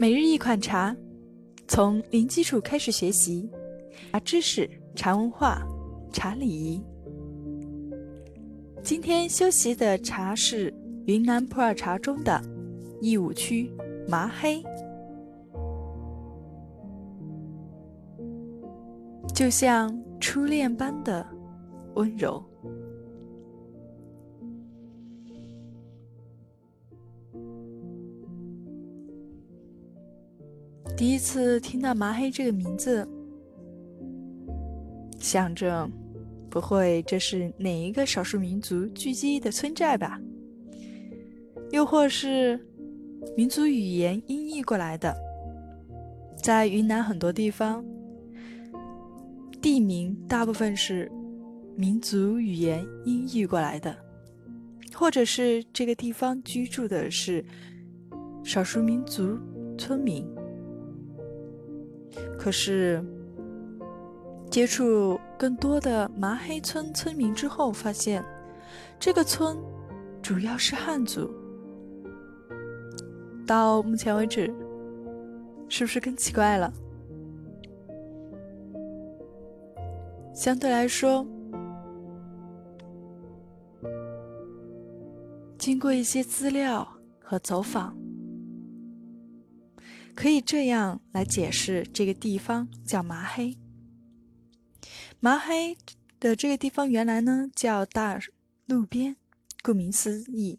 每日一款茶，从零基础开始学习茶知识、茶文化、茶礼仪。今天休息的茶是云南普洱茶中的义乌区麻黑，就像初恋般的温柔。第一次听到麻黑这个名字，想着不会这是哪一个少数民族聚集的村寨吧？又或是民族语言音译过来的？在云南很多地方，地名大部分是民族语言音译过来的，或者是这个地方居住的是少数民族村民。可是，接触更多的麻黑村村民之后，发现这个村主要是汉族。到目前为止，是不是更奇怪了？相对来说，经过一些资料和走访。可以这样来解释，这个地方叫麻黑。麻黑的这个地方原来呢叫大路边，顾名思义，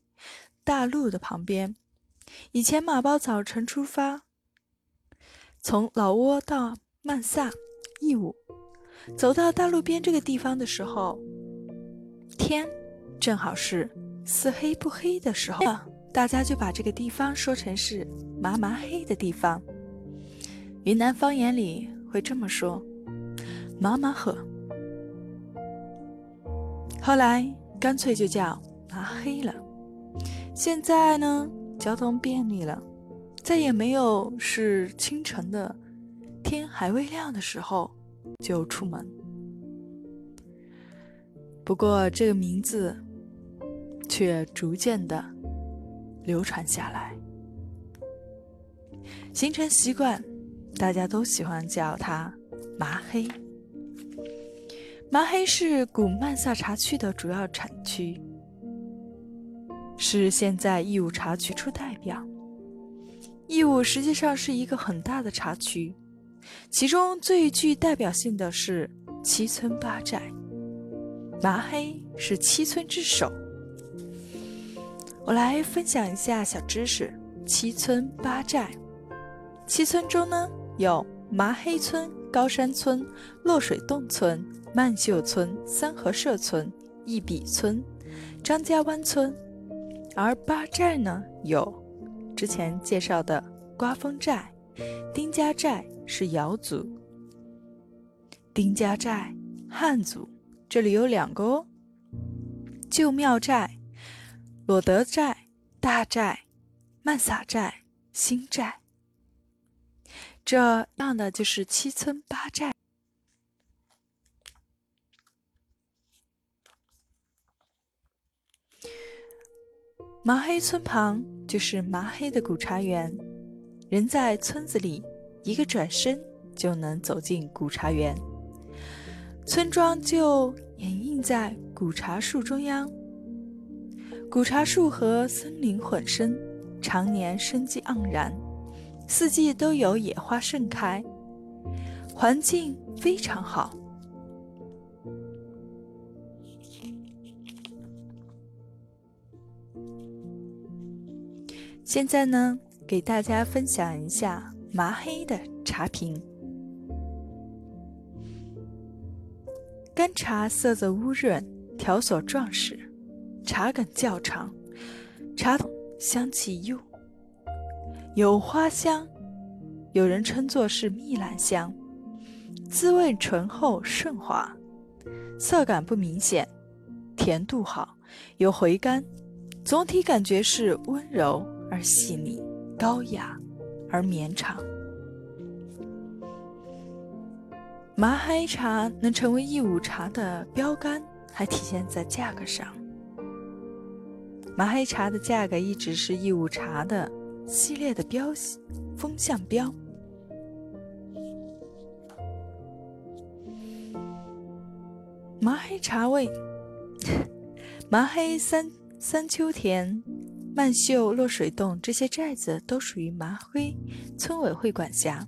大路的旁边。以前马包早晨出发，从老挝到曼萨、义乌，走到大路边这个地方的时候，天正好是似黑不黑的时候。大家就把这个地方说成是“麻麻黑”的地方。云南方言里会这么说：“麻麻黑。”后来干脆就叫“麻黑”了。现在呢，交通便利了，再也没有是清晨的天还未亮的时候就出门。不过这个名字却逐渐的。流传下来，形成习惯，大家都喜欢叫它麻黑。麻黑是古曼萨茶区的主要产区，是现在义乌茶区出代表。义乌实际上是一个很大的茶区，其中最具代表性的是七村八寨，麻黑是七村之首。我来分享一下小知识：七村八寨。七村中呢，有麻黑村、高山村、落水洞村、曼秀村、三河社村、义比村、张家湾村；而八寨呢，有之前介绍的刮风寨、丁家寨是瑶族，丁家寨汉族，这里有两个哦，旧庙寨。裸德寨、大寨、曼撒寨、新寨，这样的就是七村八寨。麻黑村旁就是麻黑的古茶园，人在村子里，一个转身就能走进古茶园。村庄就掩映在古茶树中央。古茶树和森林混生，常年生机盎然，四季都有野花盛开，环境非常好。现在呢，给大家分享一下麻黑的茶品。干茶色泽乌润，条索壮实。茶梗较长，茶筒香气幽，有花香，有人称作是蜜兰香，滋味醇厚顺滑，涩感不明显，甜度好，有回甘，总体感觉是温柔而细腻，高雅而绵长。麻黑茶能成为义乌茶的标杆，还体现在价格上。麻黑茶的价格一直是义乌茶的系列的标风向标。麻黑茶味，麻黑三三秋田、曼秀落水洞这些寨子都属于麻黑村委会管辖。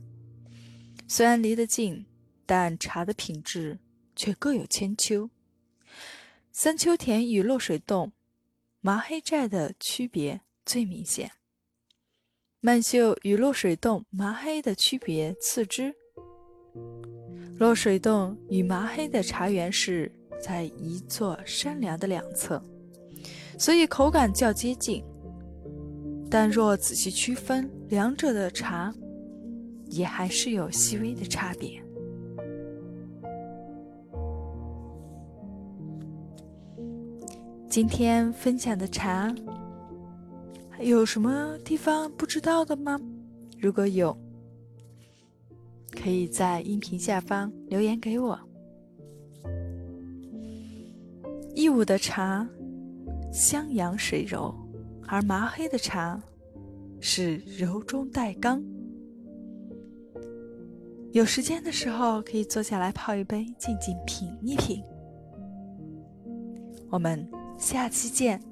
虽然离得近，但茶的品质却各有千秋。三秋田与落水洞、麻黑寨的区别最明显，曼秀与落水洞、麻黑的区别次之。落水洞与麻黑的茶园是在一座山梁的两侧，所以口感较接近。但若仔细区分两者的茶，也还是有细微的差别。今天分享的茶，有什么地方不知道的吗？如果有，可以在音频下方留言给我。义乌的茶香扬水柔，而麻黑的茶是柔中带刚。有时间的时候，可以坐下来泡一杯，静静品一品。我们下期见。